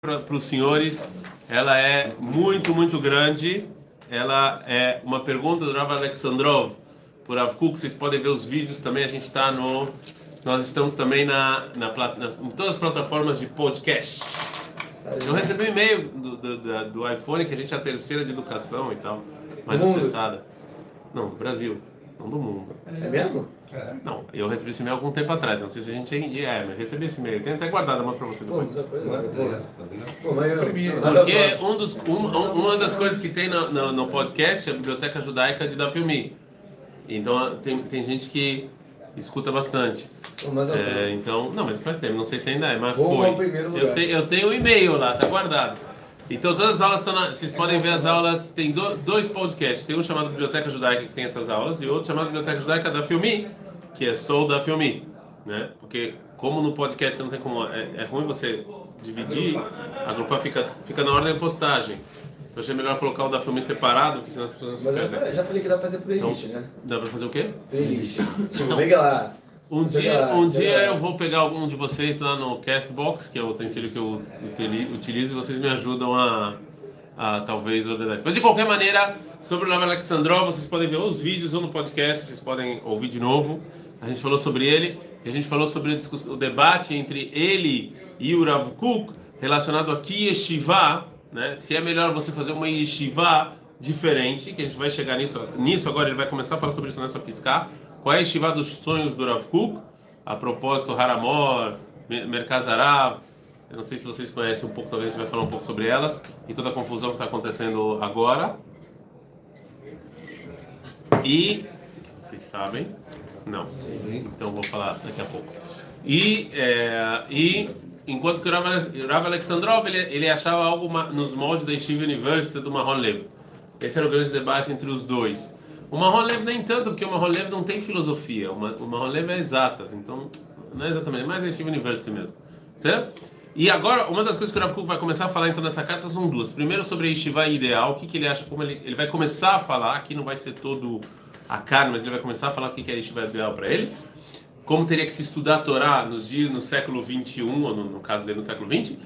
para os senhores, ela é muito, muito grande. Ela é uma pergunta do Rav Alexandrov por Avkuk. Vocês podem ver os vídeos também. A gente está no. Nós estamos também na, na, nas, em todas as plataformas de podcast. Eu recebi um e-mail do, do, do, iPhone que a gente é a terceira de educação e tal, mais acessada. Não, Brasil, não do mundo. É mesmo? É. Não, eu recebi esse e-mail algum tempo atrás. Não sei se a gente ainda é, mas recebi esse e-mail. Tem até guardado, mostro pra você depois. Porque um dos, um, uma das coisas que tem no, no, no, podcast é a Biblioteca Judaica de Dafilmi. Então tem, tem gente que escuta bastante. É, então, não, mas faz tempo, não sei se ainda é, mas foi. Eu, te, eu tenho o um e-mail lá, tá guardado. Então todas as aulas estão na, vocês podem ver as aulas, tem do, dois podcasts, tem um chamado Biblioteca Judaica que tem essas aulas e outro chamado Biblioteca Judaica da Filmi, que é Sou da Filmi, né? Porque como no podcast você não tem como, é, é ruim você dividir, agrupar fica fica na ordem da postagem. Eu achei melhor colocar o da Filmi separado, porque senão as pessoas não se Mas eu já falei que dá pra fazer playlist, então, né? Dá pra fazer o quê? Playlist. Tipo, então, pega lá. Um dia, um dia eu vou pegar algum de vocês lá no Castbox, que é o utensílio que eu utilizo, e vocês me ajudam a, a talvez ordenar isso. Mas de qualquer maneira, sobre o Rav Alexandrov, vocês podem ver os vídeos ou no podcast, vocês podem ouvir de novo. A gente falou sobre ele, e a gente falou sobre o debate entre ele e o Rav Kuk relacionado aqui Yeshiva, né? Se é melhor você fazer uma Yeshiva diferente, que a gente vai chegar nisso, nisso agora, ele vai começar a falar sobre isso nessa piscar qual é a estiva dos sonhos do Rav Kuk? A propósito, Haramor, Merkazarav. Eu não sei se vocês conhecem um pouco, talvez a gente vai falar um pouco sobre elas e toda a confusão que está acontecendo agora. E. Vocês sabem? Não. Então vou falar daqui a pouco. E, é, e enquanto que o Rav Alexandrov ele, ele achava algo nos moldes da Yeshiva University do Mahon Lev. Esse era o grande debate entre os dois. O Mahon Lev nem tanto, porque o Mahon Lev não tem filosofia. O Mahon Lev é exatas, então não é exatamente, é mais Yeshiva University mesmo. Certo? E agora, uma das coisas que o Rav Kuk vai começar a falar então nessa carta são duas. Primeiro sobre a Yeshiva ideal, o que, que ele acha, como ele, ele vai começar a falar, aqui não vai ser todo a carne, mas ele vai começar a falar o que, que é a Yeshiva ideal para ele. Como teria que se estudar a Torá nos dias, no século 21, ou no, no caso dele no século 20.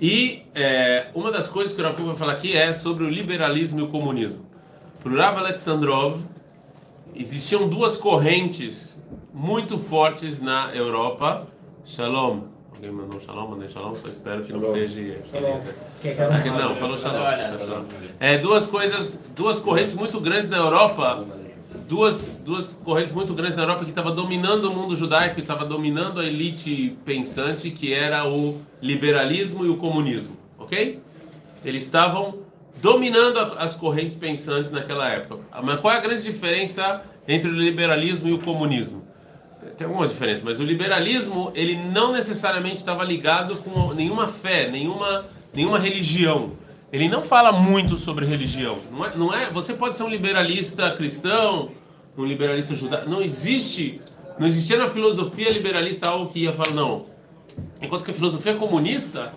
E é, uma das coisas que o Rav Kuk vai falar aqui é sobre o liberalismo e o comunismo. Para o Rav Alexandrov, existiam duas correntes muito fortes na Europa. Shalom. Alguém mandou shalom? Mandei shalom, só espero que não seja. Aqui, não, falou shalom. É, duas coisas, duas correntes muito grandes na Europa. Duas, duas correntes muito grandes na Europa que estavam dominando o mundo judaico e estava dominando a elite pensante, que era o liberalismo e o comunismo. Ok? Eles estavam dominando as correntes pensantes naquela época. Mas qual é a grande diferença entre o liberalismo e o comunismo? Tem algumas diferenças, mas o liberalismo ele não necessariamente estava ligado com nenhuma fé, nenhuma, nenhuma religião. Ele não fala muito sobre religião. Não é, não é, você pode ser um liberalista cristão, um liberalista judaico. Não existe, não existia na filosofia liberalista algo que ia falar não. Enquanto que a filosofia comunista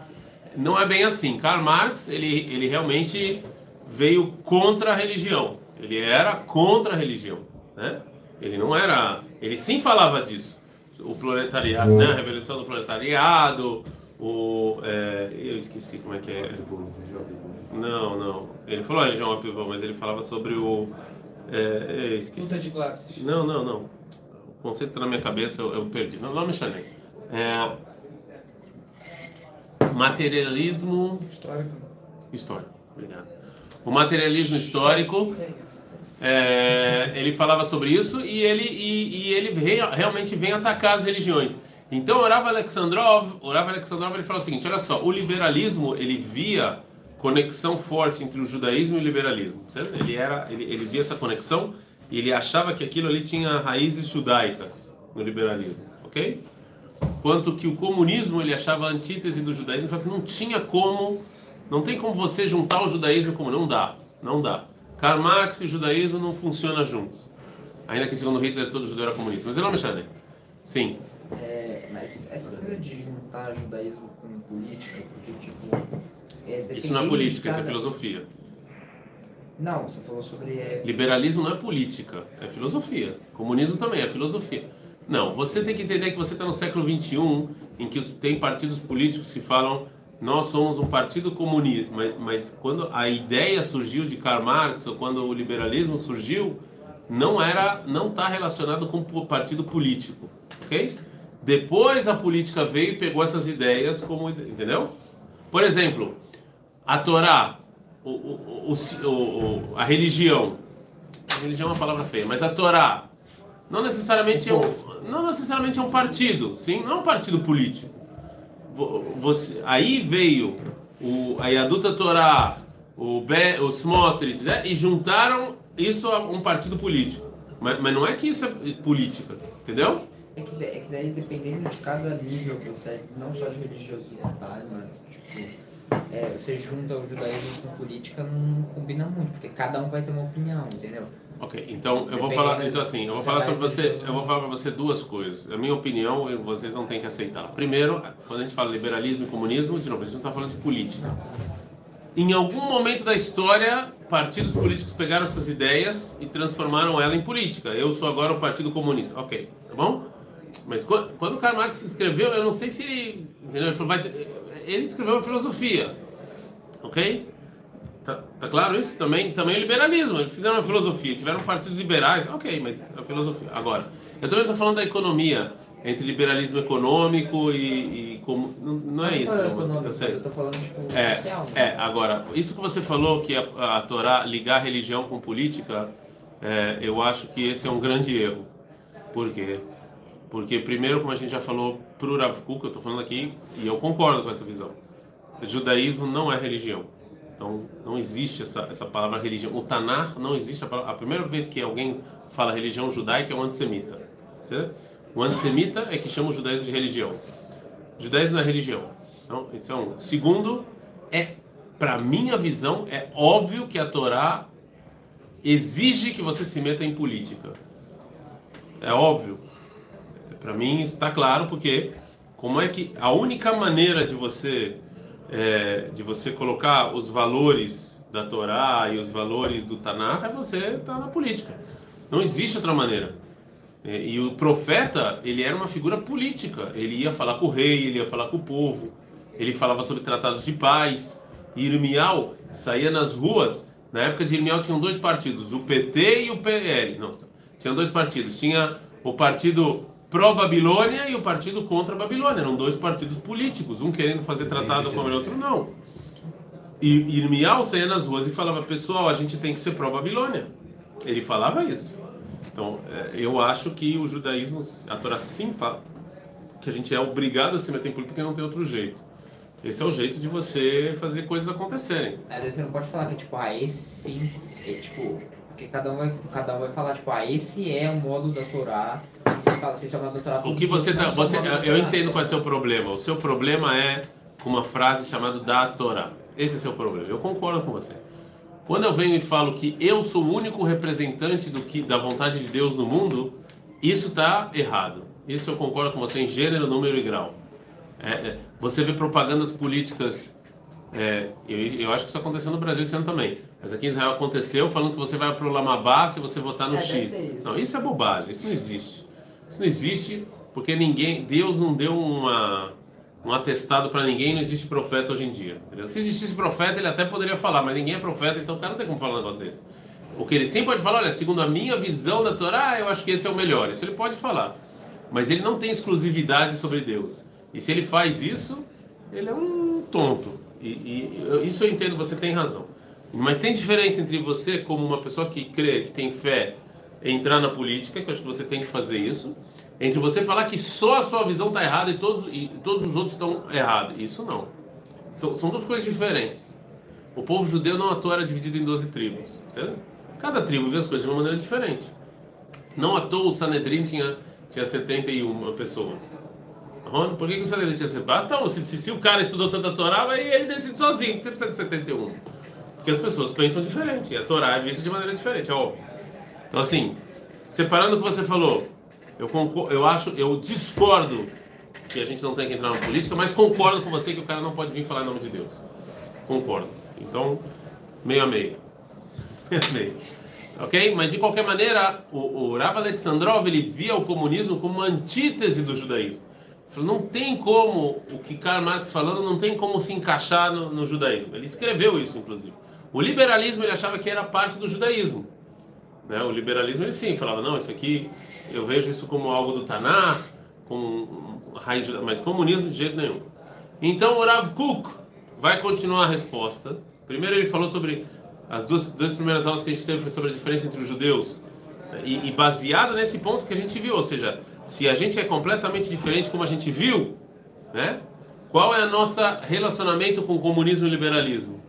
não é bem assim. Karl Marx, ele, ele realmente veio contra a religião. Ele era contra a religião, né? Ele não era, ele sim falava disso. O proletariado, né? A revolução do proletariado, o é, eu esqueci como é que é. Não, não. Ele falou religião mas ele falava sobre o é, eu esqueci. de classes. Não, não, não. O conceito na minha cabeça eu, eu perdi. Não, não me chamei. É, materialismo histórico. Histórico, obrigado. O materialismo histórico, é, ele falava sobre isso e ele, e, e ele realmente vem atacar as religiões. Então, o Rav Alexandrov, o Rav Alexandrov ele fala o seguinte: olha só, o liberalismo ele via conexão forte entre o judaísmo e o liberalismo. Certo? Ele era, ele, ele via essa conexão e ele achava que aquilo ali tinha raízes judaicas no liberalismo, ok? Quanto que o comunismo ele achava a antítese do judaísmo, falava que não tinha como, não tem como você juntar o judaísmo como não dá, não dá. Karl Marx e o judaísmo não funcionam juntos. Ainda que segundo Hitler todo judeu era comunista, mas ele não me chama. Sim. É, mas essa coisa de juntar judaísmo com política, porque tipo é, isso não é política, cada... isso é filosofia. Não, você falou sobre. É... Liberalismo não é política, é filosofia. Comunismo também é filosofia. Não, você tem que entender que você está no século XXI, em que tem partidos políticos que falam nós somos um partido comunista, mas, mas, quando a ideia surgiu de Karl Marx ou quando o liberalismo surgiu, não era, não está relacionado com o partido político, ok? Depois a política veio e pegou essas ideias como, entendeu? Por exemplo, a Torá, o, o, o, a religião, a religião é uma palavra feia, mas a Torá não necessariamente é um, não necessariamente é um partido, sim, não é um partido político você, aí veio o, a Yaduta Torá, o Be, né? e juntaram isso a um partido político. Mas, mas não é que isso é política, entendeu? É que, é que daí, dependendo de cada nível que você é, não só de religiosidade, mas tipo, é, você junta o judaísmo com política, não combina muito, porque cada um vai ter uma opinião, entendeu? Ok, então eu vou falar, então assim, eu vou falar sobre você, eu vou falar para você duas coisas. A minha opinião, vocês não têm que aceitar. Primeiro, quando a gente fala liberalismo e comunismo, de novo, a gente não está falando de política. Em algum momento da história, partidos políticos pegaram essas ideias e transformaram ela em política. Eu sou agora o Partido Comunista. Ok, tá bom? Mas quando, quando o Karl Marx escreveu, eu não sei se ele, ele, falou, vai, ele escreveu uma filosofia, ok? Tá, tá, claro isso? Também, também o liberalismo. Eles fizeram uma filosofia, tiveram partidos liberais, ok, mas a filosofia. Agora, eu também estou falando da economia, entre liberalismo econômico e. e como, não, não é isso. Econômico, eu, eu estou falando tipo, é, social. Né? É, agora, isso que você falou, que a, a Torá ligar religião com política, é, eu acho que esse é um grande erro. Por quê? Porque, primeiro, como a gente já falou para o Rav Kuk, eu estou falando aqui, e eu concordo com essa visão. O judaísmo não é religião. Então, não existe essa, essa palavra religião. O Tanar não existe. A, palavra, a primeira vez que alguém fala religião judaica é o antissemita. O antissemita é que chama o judaísmo de religião. O judaísmo não é religião. Então, isso é um. Segundo, é, para minha visão, é óbvio que a Torá exige que você se meta em política. É óbvio. Para mim, isso está claro, porque como é que a única maneira de você é, de você colocar os valores da Torá e os valores do Tanakh é você estar tá na política. Não existe outra maneira. É, e o profeta, ele era uma figura política. Ele ia falar com o rei, ele ia falar com o povo. Ele falava sobre tratados de paz. E Irmial saía nas ruas. Na época de Irmial tinham dois partidos, o PT e o PL. Não, tinham dois partidos. Tinha o partido pró-Babilônia e o partido contra a Babilônia. Eram dois partidos políticos, um querendo fazer tratado com o outro não. E Irmial saía nas ruas e falava, pessoal, a gente tem que ser pró-Babilônia. Ele falava isso. Então, é, eu acho que o judaísmo, a Torá sim fala que a gente é obrigado a se meter em política porque não tem outro jeito. Esse é o jeito de você fazer coisas acontecerem. É, você não pode falar que, tipo, ah, esse sim, é, tipo, porque cada um vai, cada um vai falar, tipo, ah, esse é o modo da Torá o que você tá, você, eu entendo qual é o seu problema. O seu problema é com uma frase chamada da Torá. Esse é o seu problema. Eu concordo com você. Quando eu venho e falo que eu sou o único representante do que da vontade de Deus no mundo, isso está errado. Isso eu concordo com você em gênero, número e grau. É, é, você vê propagandas políticas. É, eu, eu, acho que isso aconteceu no Brasil esse ano também. Mas aqui em Israel aconteceu falando que você vai para o Lamabá se você votar no é, X. Não, isso é bobagem. Isso não existe. Isso não existe porque ninguém, Deus não deu uma, um atestado para ninguém, não existe profeta hoje em dia. Entendeu? Se existisse profeta, ele até poderia falar, mas ninguém é profeta, então o cara não tem como falar um negócio desse. O que ele sim pode falar, olha, segundo a minha visão da Torá, eu acho que esse é o melhor. Isso ele pode falar. Mas ele não tem exclusividade sobre Deus. E se ele faz isso, ele é um tonto. E, e isso eu entendo, você tem razão. Mas tem diferença entre você, como uma pessoa que crê, que tem fé entrar na política, que eu acho que você tem que fazer isso, entre você falar que só a sua visão está errada e todos, e todos os outros estão errados. Isso não. São, são duas coisas diferentes. O povo judeu não à toa era dividido em 12 tribos. Certo? Cada tribo vê as coisas de uma maneira diferente. Não à toa o Sanedrin tinha, tinha 71 pessoas. Por que, que o Sanedrin tinha 71? Basta, se, se, se, o cara estudou tanta Torá, aí ele decide sozinho. Você precisa de 71. Porque as pessoas pensam diferente. E a Torá é vista de maneira diferente, é óbvio. Então, assim, separando o que você falou, eu, concordo, eu acho, eu discordo que a gente não tem que entrar na política, mas concordo com você que o cara não pode vir falar em nome de Deus. Concordo. Então, meio a meio. Meio a meio. Ok? Mas de qualquer maneira, o, o Rav Alexandrov ele via o comunismo como uma antítese do judaísmo. Falou, não tem como, o que Karl Marx falando, não tem como se encaixar no, no, judaísmo. Ele escreveu isso, inclusive. O liberalismo ele achava que era parte do judaísmo. Né? O liberalismo ele sim falava, não, isso aqui, eu vejo isso como algo do Taná, com raiz, mas comunismo de jeito nenhum. Então o Rav Kuk vai continuar a resposta. Primeiro ele falou sobre as duas, duas primeiras aulas que a gente teve foi sobre a diferença entre os judeus e, e baseado nesse ponto que a gente viu, ou seja, se a gente é completamente diferente como a gente viu, né? Qual é o nosso relacionamento com o comunismo e o liberalismo?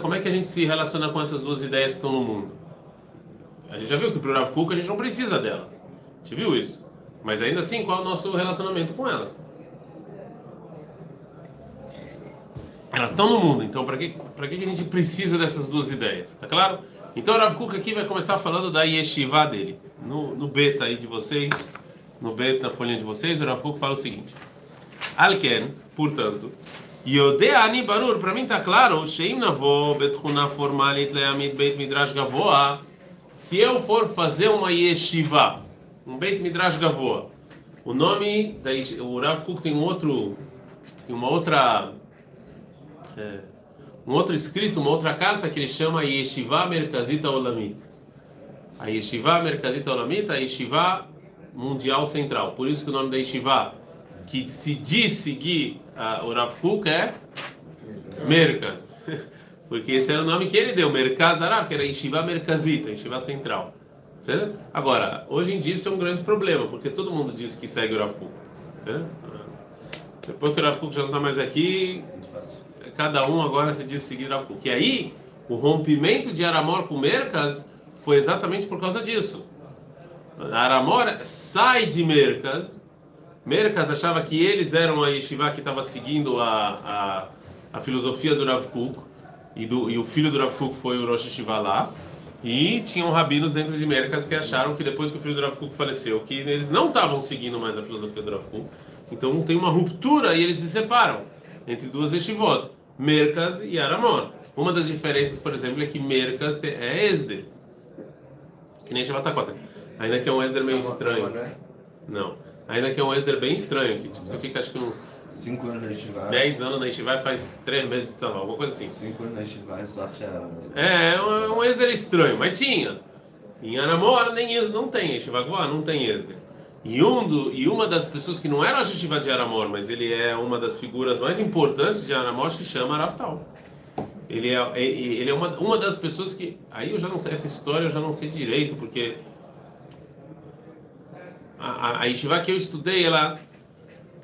Como é que a gente se relaciona com essas duas ideias que estão no mundo? A gente já viu que para o Rav Kuk a gente não precisa delas. A gente viu isso. Mas ainda assim, qual é o nosso relacionamento com elas? Elas estão no mundo, então para que, que a gente precisa dessas duas ideias? Tá claro? Então o Rav Kuk aqui vai começar falando da yeshiva dele. No, no beta aí de vocês, no beta na folhinha de vocês, o Rav Kuk fala o seguinte. Alken, portanto, Yodeani Barur, para mim tá claro, Sheim Navo Betchuna Formalit Leamid Beit Midrash Gavoa, se eu for fazer uma yeshiva, um Beit Midrash Gavoa, o nome, da, o Rav Kuk tem um outro, tem uma outra... É, um outro escrito, uma outra carta que ele chama Yeshiva Merkazita Olamit. A Yeshiva Merkazita Olamit, a Yeshiva Mundial Central. Por isso que o nome da Yeshiva, que se diz seguir uh, o Rav Kuk, é Merkaz. Porque esse era o nome que ele deu, Merkaz Arab, que era Yeshiva Merkazita, Yeshiva Central. Certo? Agora, hoje em dia isso é um grande problema, porque todo mundo diz que segue o Rav Kuk. Certo? Depois que o Rav Kuk já não está mais aqui, cada um agora se diz seguir Rav Kuk. E aí, o rompimento de Aramor com Mercas foi exatamente por causa disso. Aramor sai de Mercas. Mercas achava que eles eram a yeshiva que estava seguindo a, a, a, filosofia do Rav Kuk. E, do, e o filho do Rav Kuk foi o Rosh Yeshiva lá. E tinham rabinos dentro de Mercas que acharam que depois que o filho do Rav Kuk faleceu, que eles não estavam seguindo mais a filosofia do Rav Kuk. Então tem uma ruptura e eles se separam entre duas yeshivot. Merkas e Aramon. Uma das diferenças, por exemplo, é que Merkas é Esder. Que nem Shabbatakota. Ainda que é um Esder meio estranho. Não. Ainda que é um Esder bem estranho. Que tipo, você fica acho que uns 5 anos na Yeshiva. 10 anos na Yeshiva faz 3 meses de Tzavá, alguma coisa assim. 5 anos na Yeshiva, só que É, é um, um estranho, mas tinha. Em Anamora nem Esder, não tem. Yeshiva Goa não tem Esder. E, um do, e uma das pessoas que não era a Yeshiva de Aramor, mas ele é uma das figuras mais importantes de Aramor, se chama Araftal. Ele é, ele é uma, uma das pessoas que. Aí eu já não sei, essa história eu já não sei direito, porque. A, a, Yeshiva que eu estudei, ela,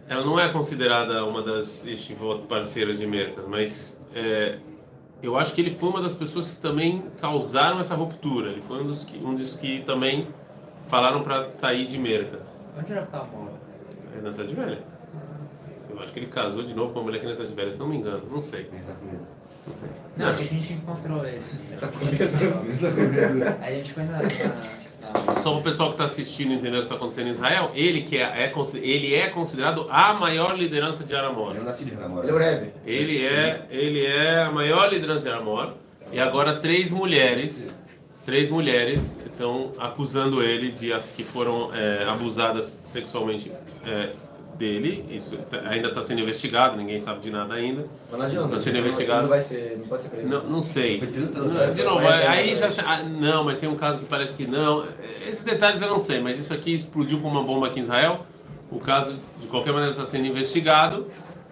ela não é considerada uma das Yeshivot parceiras de Mercas, mas é, eu acho que ele foi uma das pessoas que também causaram essa ruptura. Ele foi um dos que, um dos que também falaram para sair de Mercas. Onde era que tava morando? É na Cidade Velha. Eu acho que ele casou de novo com uma mulher aqui na Cidade Velha, se não me engano. Não sei. Não sei. Não, a gente encontrou ele. a gente foi na. Só para o pessoal que está assistindo entender o que está acontecendo em Israel, ele que é, é, ele é considerado a maior liderança de Aramor. Eu nasci de Aramor. Ele é o Rebbe. Ele é, ele é a maior liderança de Aramor. E agora três mulheres três mulheres estão acusando ele de as que foram é, abusadas sexualmente é, dele. Isso tá, ainda está sendo investigado, ninguém sabe de nada ainda. Mas não adianta. Está sendo investigado. Não vai ser, não pode ser preso. Não, não sei. Foi 30 anos Não, de novo, Vai, aí já ah, não, mas tem um caso que parece que não. Esses detalhes eu não sei, mas isso aqui explodiu como uma bomba aqui em Israel. O caso, de qualquer maneira, está sendo investigado.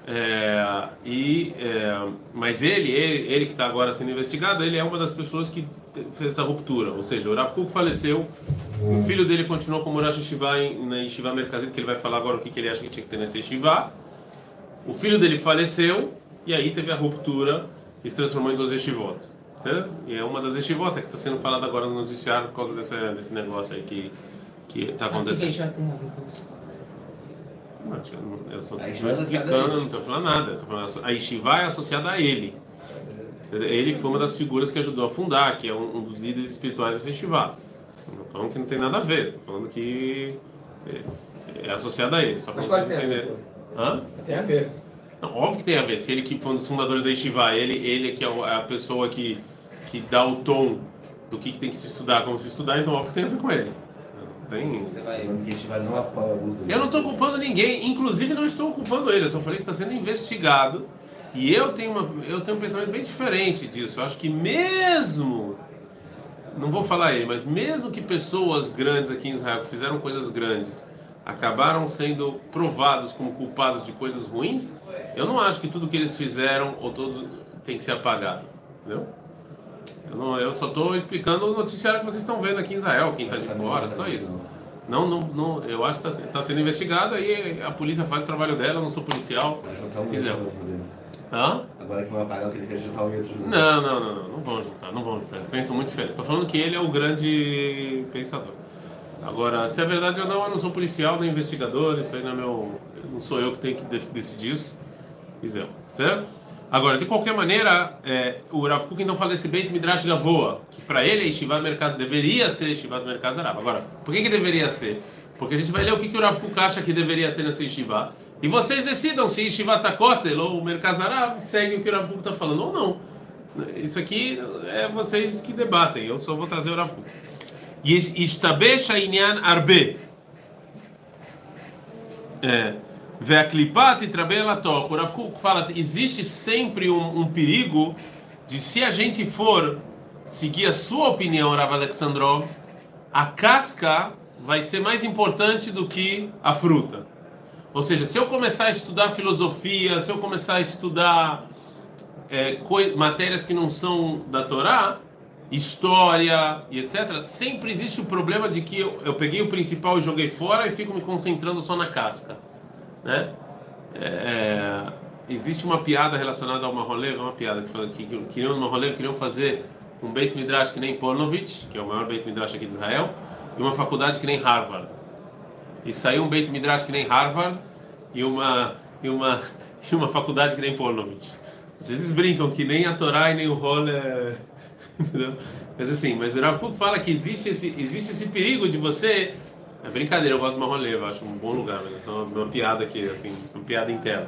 É, e, é, mas ele, ele, ele que está agora sendo investigado, ele é uma das pessoas que fez essa ruptura. Ou seja, o Rav Kuk faleceu, o filho dele continuou como Rosh Yeshiva na Yeshiva Merkazit, que ele vai falar agora o que, que ele acha que tinha que ter nessa Yeshiva. O filho dele faleceu, e aí teve a ruptura e se transformou em duas Yeshivot. Certo? E é uma das Yeshivot que está sendo falada agora no noticiário por causa desse, desse negócio aí que que está Ah, que que acontecendo. tem isso? Não, eu é explicando, não estou falando nada. Falando, a Yeshiva é associada a ele. Ele foi uma das figuras que ajudou a fundar, que é um, um dos líderes espirituais dessa Yeshiva. Falando que não tem nada a ver, estou falando que é, é associado a ele, só para vocês entenderem. Hã? Tem a ver. Não, óbvio que tem a ver. Se ele que foi um dos fundadores da Yeshiva, ele, ele que é é a pessoa que, que dá o tom do que, que tem que se estudar, como se estudar, então óbvio que tem a ver com ele. Tem... Você vai. Eu não estou culpando ninguém, inclusive não estou culpando ele, eu só falei que está sendo investigado. E eu tenho, uma, eu tenho um pensamento bem diferente disso. Eu acho que mesmo, não vou falar ele, mas mesmo que pessoas grandes aqui em Israel que fizeram coisas grandes acabaram sendo provados como culpados de coisas ruins, eu não acho que tudo que eles fizeram ou todo tem que ser apagado, entendeu? Eu, não, eu só estou explicando o noticiário que vocês estão vendo aqui em Israel, quem está de fora, só isso. Não, não, não, eu acho que está tá sendo investigado, aí a polícia faz o trabalho dela, eu não sou policial. Vai juntar Hã? Agora que vão apagar, eu queria que a gente juntar um medo de novo. Não, não, não, não, não vão juntar, não vão juntar. Eles pensam muito diferente. Estou falando que ele é o grande pensador. Agora, se é verdade ou não, eu não sou policial nem investigador, isso aí não é meu. Não sou eu que tenho que de- decidir isso. Isel, certo? Agora, de qualquer maneira, é, o Rav Kuk então fala desse Beit Midrash Gavoa, que para ele a Yeshivat Merkaz deveria ser Yeshivat Merkaz Arab. Agora, por que, que deveria ser? Porque a gente vai ler o que, que o Rav Kuk acha que deveria ter nessa Yeshiva. E vocês decidam se Yeshivat Kotel ou o Merkaz Arab segue o que o Rav Kuk está falando ou não. Isso aqui é vocês que debatem, eu só vou trazer o Rav Kuk. Ishtabesh Inyan Arbe. É. Ve'aklipat itrabelatoch. O Rav Kuk fala existe sempre um, um perigo de se a gente for seguir a sua opinião, Rav Alexandrov, a casca vai ser mais importante do que a fruta. Ou seja, se eu começar a estudar filosofia, se eu começar a estudar é, matérias que não são da Torá, história e etc., sempre existe o problema de que eu, eu peguei o principal e joguei fora e fico me concentrando só na casca. Né? É, existe uma piada relacionada ao Maholev, uma piada que fala que, que queriam no queriam fazer um Beit Midrash que nem Polnovich, que é o maior Beit Midrash aqui de Israel, e uma faculdade que nem Harvard. E saiu um Beit Midrash que nem Harvard e uma e uma e uma faculdade que nem Polnovich. Às vezes brincam que nem a Torá e nem o Rol é? Mas assim, mas o Rav Kuk fala que existe esse, existe esse perigo de você. É brincadeira, eu gosto Marronleva, eu acho um bom lugar, mas é uma, uma piada aqui, assim, uma piada interna.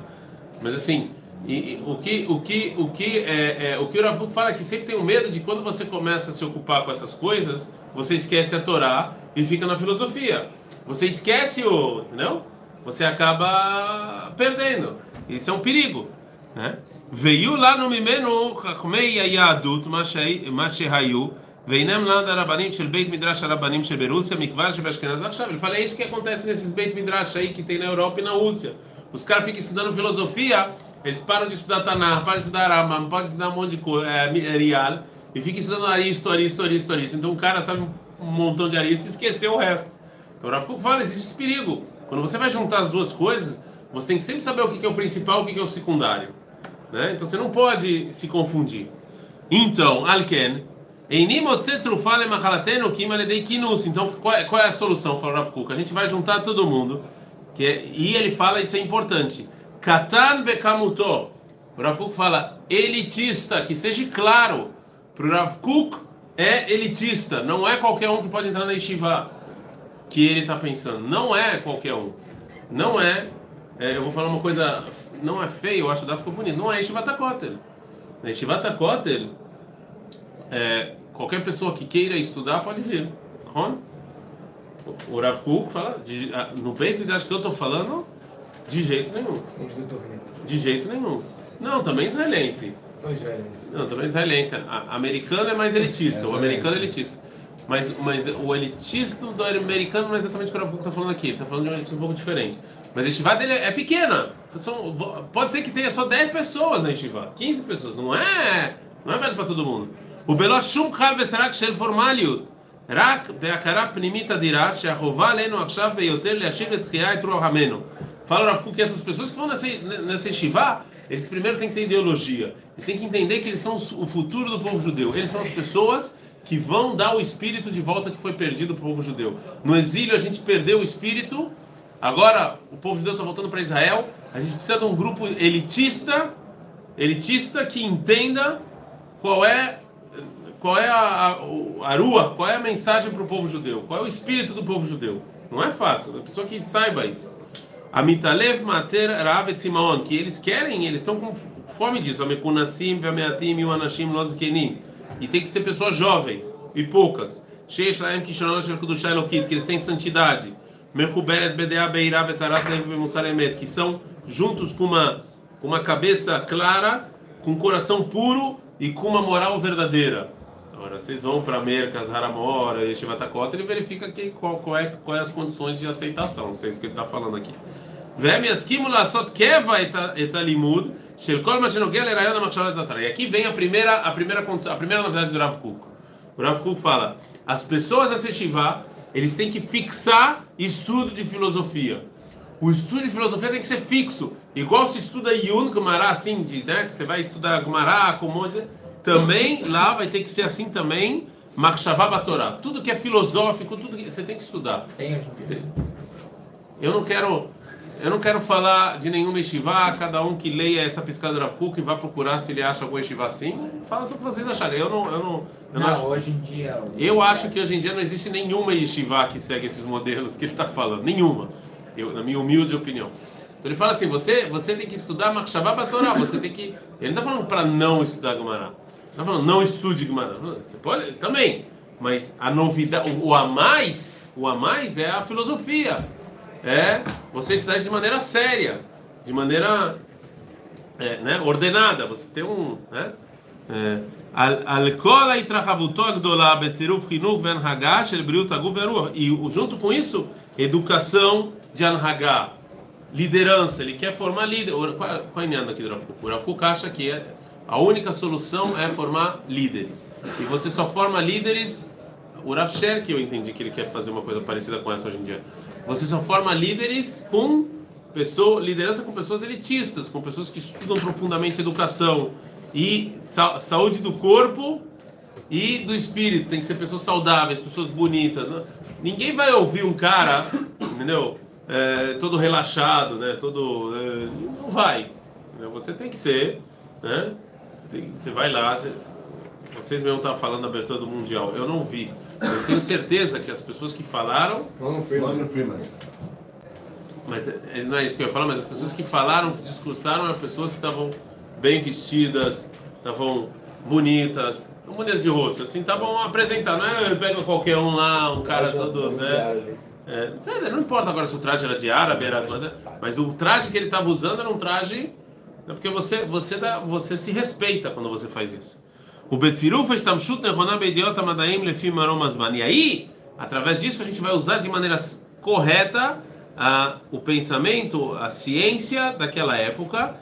Mas assim, e, e o que o que o que é, é o que o Rav Kuk fala é que sempre tem o medo de quando você começa a se ocupar com essas coisas, você esquece a Torá e fica na filosofia. Você esquece o, entendeu? você acaba perdendo. Isso é um perigo, né? Veio lá no Mimeno Chachmei Yadut Mashehayu Veinem lá da Rabanim Shel Beit Midrash Rabanim Shel Berússia Mikvar Shel Ashkenaz Ele fala, é isso que acontece nesses Beit Midrash aí que tem na Europa e na Rússia. Os caras ficam estudando filosofia, eles param de estudar Tanar, param de estudar Ramam, param de estudar um monte de coisa, é, é, Rial, e ficam estudando Aristo, Aristo, Aristo, Aristo. Então o cara sabe um montão de Aristo e esqueceu o resto. Então o Rafa fala, existe esse perigo quando você vai juntar as duas coisas você tem que sempre saber o que é o principal e o que é o secundário né? Então você não pode se confundir. Então, Alken. Então, qual é, qual é a solução? Falou Rav Kuk. A gente vai juntar todo mundo. Que é- e ele fala, isso é importante. Katan bekamuto. O Rav Kuk fala, elitista, que seja claro. Para o Rav Kuk é elitista. Não é qualquer um que pode entrar na yeshiva. Que ele está pensando. Não é qualquer um. Não é, é, eu vou falar uma coisa, não é feio, eu acho que dá ficou bonito. Não é Yeshivata Kotel. Na Yeshivata Kotel, é, qualquer pessoa que queira estudar pode vir. Ron? O Rav Kuk fala, de, no Beit Midrash que eu estou falando, de jeito nenhum. De jeito nenhum. Não, também israelense. Não, também israelense. A- americano é mais elitista. O americano é elitista. Mas, mas o elitismo do americano não é exatamente o que o Rav Kuk está falando aqui. Ele está falando de um elitismo um pouco diferente. Mas a Yeshiva dele é pequena. São- pode ser que tenha só 10 pessoas na Yeshiva. 15 pessoas. Não é, não é aberto para todo mundo. O בלא שום קהל וסרק של פורמליות, רק בהכרה פנימית אדירה שהחובה עלינו עכשיו ביותר להשיב לתחייה את רוח עמנו. Fala Rav Kuk que essas pessoas que vão nessa, nessa yeshiva, eles primeiro têm que ter ideologia. Eles têm que entender que eles são o futuro do povo judeu. Eles são as pessoas que vão dar o espírito de volta que foi perdido para o povo judeu. No exílio a gente perdeu o espírito, agora o povo judeu está voltando para Israel. A gente precisa de um grupo elitista, elitista que entenda qual é qual é a, a, a rua, qual é a mensagem para o povo judeu, qual é o espírito do povo judeu. Não é fácil, é pessoa que saiba isso. Amitalev Matzer Rav et Simaon, que eles querem, eles estão com fome disso. Amekunassim, Vemeatim, Yuanashim, Lozkenim. E tem que ser pessoas jovens e poucas. Sheish Laem Kishonon Shem Kudushai que eles têm santidade. Mechuberet bda Beirá Betarat Lev Bemusaremet, que são juntos com uma, com uma cabeça clara, com um coração puro e com uma moral verdadeira. Agora, vocês vão para Mercas, Haramora, Yeshivatakota, ele verifica que, qual, qual, é, quais é as condições de aceitação. Não sei se que ele está falando aqui. Vem as só keva etalimud, e aqui vem a primeira, a primeira, a primeira novidade do Rav Kuk. O Rav Kuk fala: as pessoas da Seshivá, eles têm que fixar estudo de filosofia. O estudo de filosofia tem que ser fixo. Igual se estuda Yun Gumará, assim, de, né? Que você vai estudar Gumará, Komonde. Também lá vai ter que ser assim também, Marchavá Torá. Tudo que é filosófico, tudo que você tem que estudar. Tem, eu não quero eu não quero falar de nenhum yeshiva, cada um que leia essa piscada do Rav Kuk e vá procurar se ele acha algum yeshiva assim. Fala o que vocês acharem. Eu não, eu não, eu não, não acho. hoje em dia. Eu acho que hoje em dia não existe nenhuma yeshiva que segue esses modelos que ele está falando. Nenhuma. Eu, na minha humilde opinião. Então ele fala assim: você, você tem que estudar Marshavá Batorá. Você tem que. Ele não está falando para não estudar Gemara. Ele está falando não estude Gemara. Você pode também. Mas a novidade, o, o a mais, o a mais é a filosofia é você estudar de maneira séria, de maneira é, né, ordenada. Você tem um. Né, é. e junto com isso, educação de Anhagá, liderança, ele quer formar líder. Qual é a aqui do O Kuk? acha que é, a única solução é formar líderes. E você só forma líderes. O Rav que eu entendi que ele quer fazer uma coisa parecida com essa hoje em dia. Você só forma líderes com pessoa, liderança com pessoas elitistas, com pessoas que estudam profundamente educação e sa saúde do corpo e do espírito. Tem que ser pessoas saudáveis, pessoas bonitas. Né? Ninguém vai ouvir um cara, entendeu? É, todo relaxado, né? Todo é, não vai. Você tem que ser, né? Tem, você vai lá. Vocês, vocês mesmo estavam falando da abertura do mundial. Eu não vi. Eu tenho certeza que as pessoas que falaram. Morgan Freeman. Mas é, não é isso que eu ia falar, mas as pessoas que falaram, que discursaram, eram pessoas que estavam bem vestidas, estavam bonitas, bonitas de rosto, assim, estavam apresentando. Não é pega qualquer um lá, um cara todo. Né? É, não importa agora se o traje era de árabe, era, mas o traje que ele estava usando era um traje. É porque você, você, dá, você se respeita quando você faz isso. O Betziruf Estamshut Nehonah Beidiot Amadaim Lefim Marom Azman. E aí, através disso, a gente vai usar de maneira correta a, o pensamento, a ciência daquela época,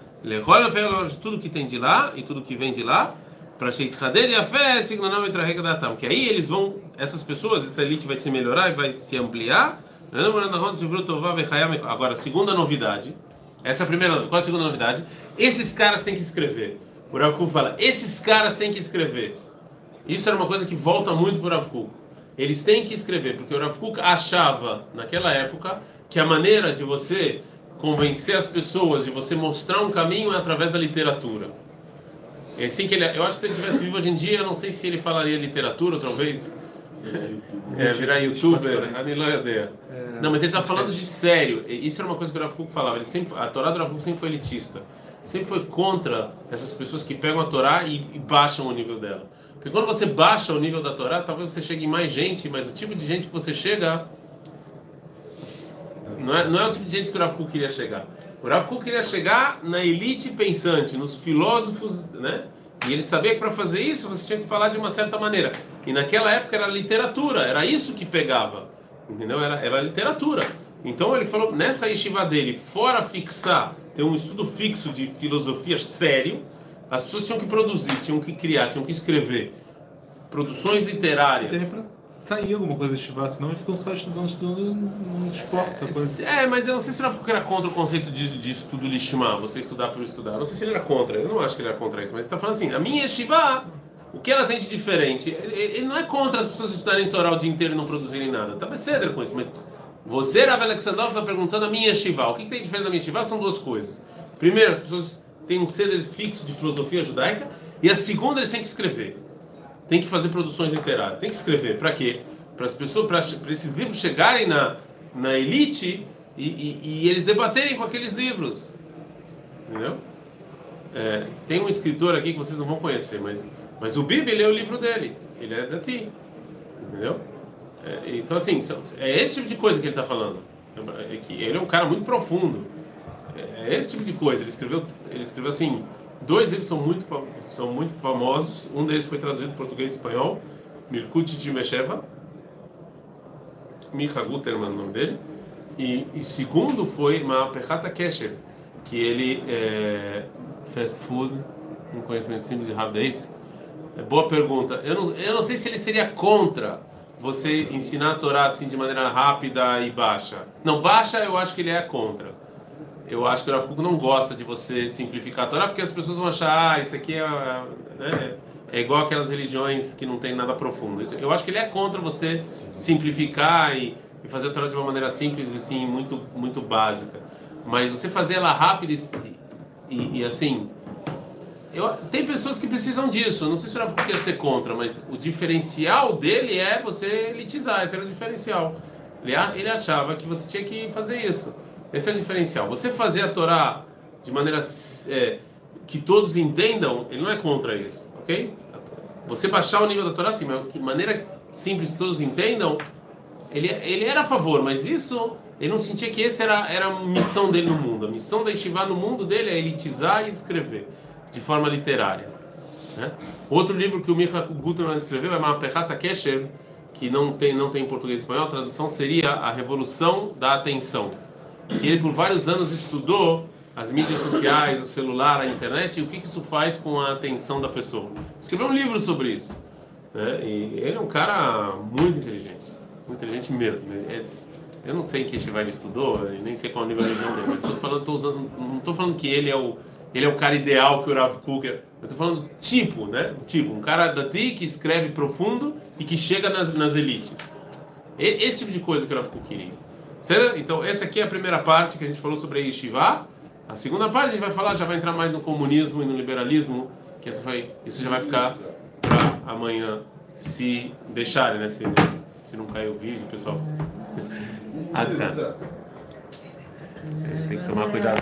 tudo que tem de lá e tudo que vem de lá, para Sheikhader e a fé, que aí eles vão, essas pessoas, essa elite vai se melhorar e vai se ampliar. Agora, segunda novidade, essa é a primeira, qual é a segunda novidade? Esses caras têm que escrever. O Rav Kuk fala, esses caras têm que escrever. Isso era uma coisa que volta muito para o Rav Kuk. Eles têm que escrever, porque o Rav Kuk achava, naquela época, que a maneira de você convencer as pessoas, de você mostrar um caminho é através da literatura. É assim que ele, eu acho que se ele estivesse vivo hoje em dia, eu não sei se ele falaria literatura, talvez é, virar youtuber, a ideia. Não, mas ele está falando de sério. Isso era uma coisa que o Rav Kuk falava. Ele sempre, a Torá do Rav Kuk sempre foi elitista sempre foi contra essas pessoas que pegam a Torá e, e, baixam o nível dela. Porque quando você baixa o nível da Torá, talvez você chegue em mais gente, mas o tipo de gente que você chega não é, não é o tipo de gente que o Rav queria chegar. O Rav queria chegar na elite pensante, nos filósofos, né? E ele sabia que para fazer isso você tinha que falar de uma certa maneira. E naquela época era literatura, era isso que pegava. Entendeu? Era, era literatura. Então ele falou, nessa yeshiva dele, fora fixar ter um estudo fixo de filosofia sério, as pessoas tinham que produzir, tinham que criar, tinham que escrever produções literárias. Tem pra sair alguma coisa de estivar, senão eles ficam só estudando, estudando não esporta. É, é, mas eu não sei se Rafa era contra o conceito de, de estudo lishma, você estudar por estudar. Eu não sei se ele era contra, eu não acho que ele era contra isso, mas ele está falando assim, a minha yeshiva, o que ela tem de diferente? Ele, ele, não é contra as pessoas estudarem Torá o dia inteiro e não produzirem nada. Tá cedro com isso, mas você, Rav Alexandrov, está perguntando a minha Shiva. O que, que tem de diferente da minha Shiva? São duas coisas. Primeiro, as pessoas têm um ceder fixo de filosofia judaica. E a segunda, eles têm que escrever. Tem que fazer produções literárias. Tem que escrever. Para quê? Para as pessoas, para esses livros chegarem na, na elite e, e, e eles debaterem com aqueles livros. Entendeu? É, tem um escritor aqui que vocês não vão conhecer, mas, mas o Bibi, é o livro dele. Ele é da ti. Entendeu? É, então, assim, é esse tipo de coisa que ele está falando. É que ele é um cara muito profundo. É esse tipo de coisa. Ele escreveu, ele escreveu assim, dois livros são muito, são muito famosos. Um deles foi traduzido em português e espanhol, Mirkut de Mesheva. Micha Guterman, o nome dele. E, e segundo foi Ma'apechata Kesher, que ele é fast food, um conhecimento simples e rápido, é isso? É boa pergunta. Eu não, eu não sei se ele seria contra você ensinar a Torá assim de maneira rápida e baixa. Não, baixa eu acho que ele é contra. Eu acho que o Rav não gosta de você simplificar a Torá, porque as pessoas vão achar, ah, isso aqui é, né, é igual aquelas religiões que não tem nada profundo. Eu acho que ele é contra você simplificar e, e fazer a Torá de uma maneira simples, assim, muito, muito básica. Mas você fazer ela rápida e, e, e assim, eu, tem pessoas que precisam disso. Não sei se o Rav quer ser contra, mas o diferencial dele é você elitizar. Esse era o diferencial. Ele, ele achava que você tinha que fazer isso. Esse é o diferencial. Você fazer a Torá de maneira é, que todos entendam, ele não é contra isso, ok? Você baixar o nível da Torá, sim, mas de maneira simples que todos entendam, ele, ele era a favor, mas isso ele não sentia que essa era, era a missão dele no mundo. A missão da Yeshiva no mundo dele é elitizar e escrever de forma literária. Né? Outro livro que o Micha Guterman escreveu é Mapechata Keshev, que não tem, não tem em português e espanhol, a tradução seria A Revolução da Atenção. E ele por vários anos estudou as mídias sociais, o celular, a internet e o que isso faz com a atenção da pessoa. Escreveu um livro sobre isso. Né? E ele é um cara muito inteligente, muito inteligente mesmo. É, eu não sei que estiver ele estudou, nem sei qual nível de religião dele, mas estou falando, tô usando, não estou falando que ele é o ele é o cara ideal que o Rav Kugel. Eu estou falando tipo, né? Tipo, um cara dati que escreve profundo e que chega nas, nas elites. E, esse tipo de coisa que o Rav Kugel queria. Certo? Então, essa aqui é a primeira parte que a gente falou sobre a Yeshiva. A segunda parte a gente vai falar, já vai entrar mais no comunismo e no liberalismo, que essa foi, isso já vai ficar para amanhã, se deixarem, né? Se, se não cair o vídeo, pessoal. ah, tá. Tem que tomar cuidado.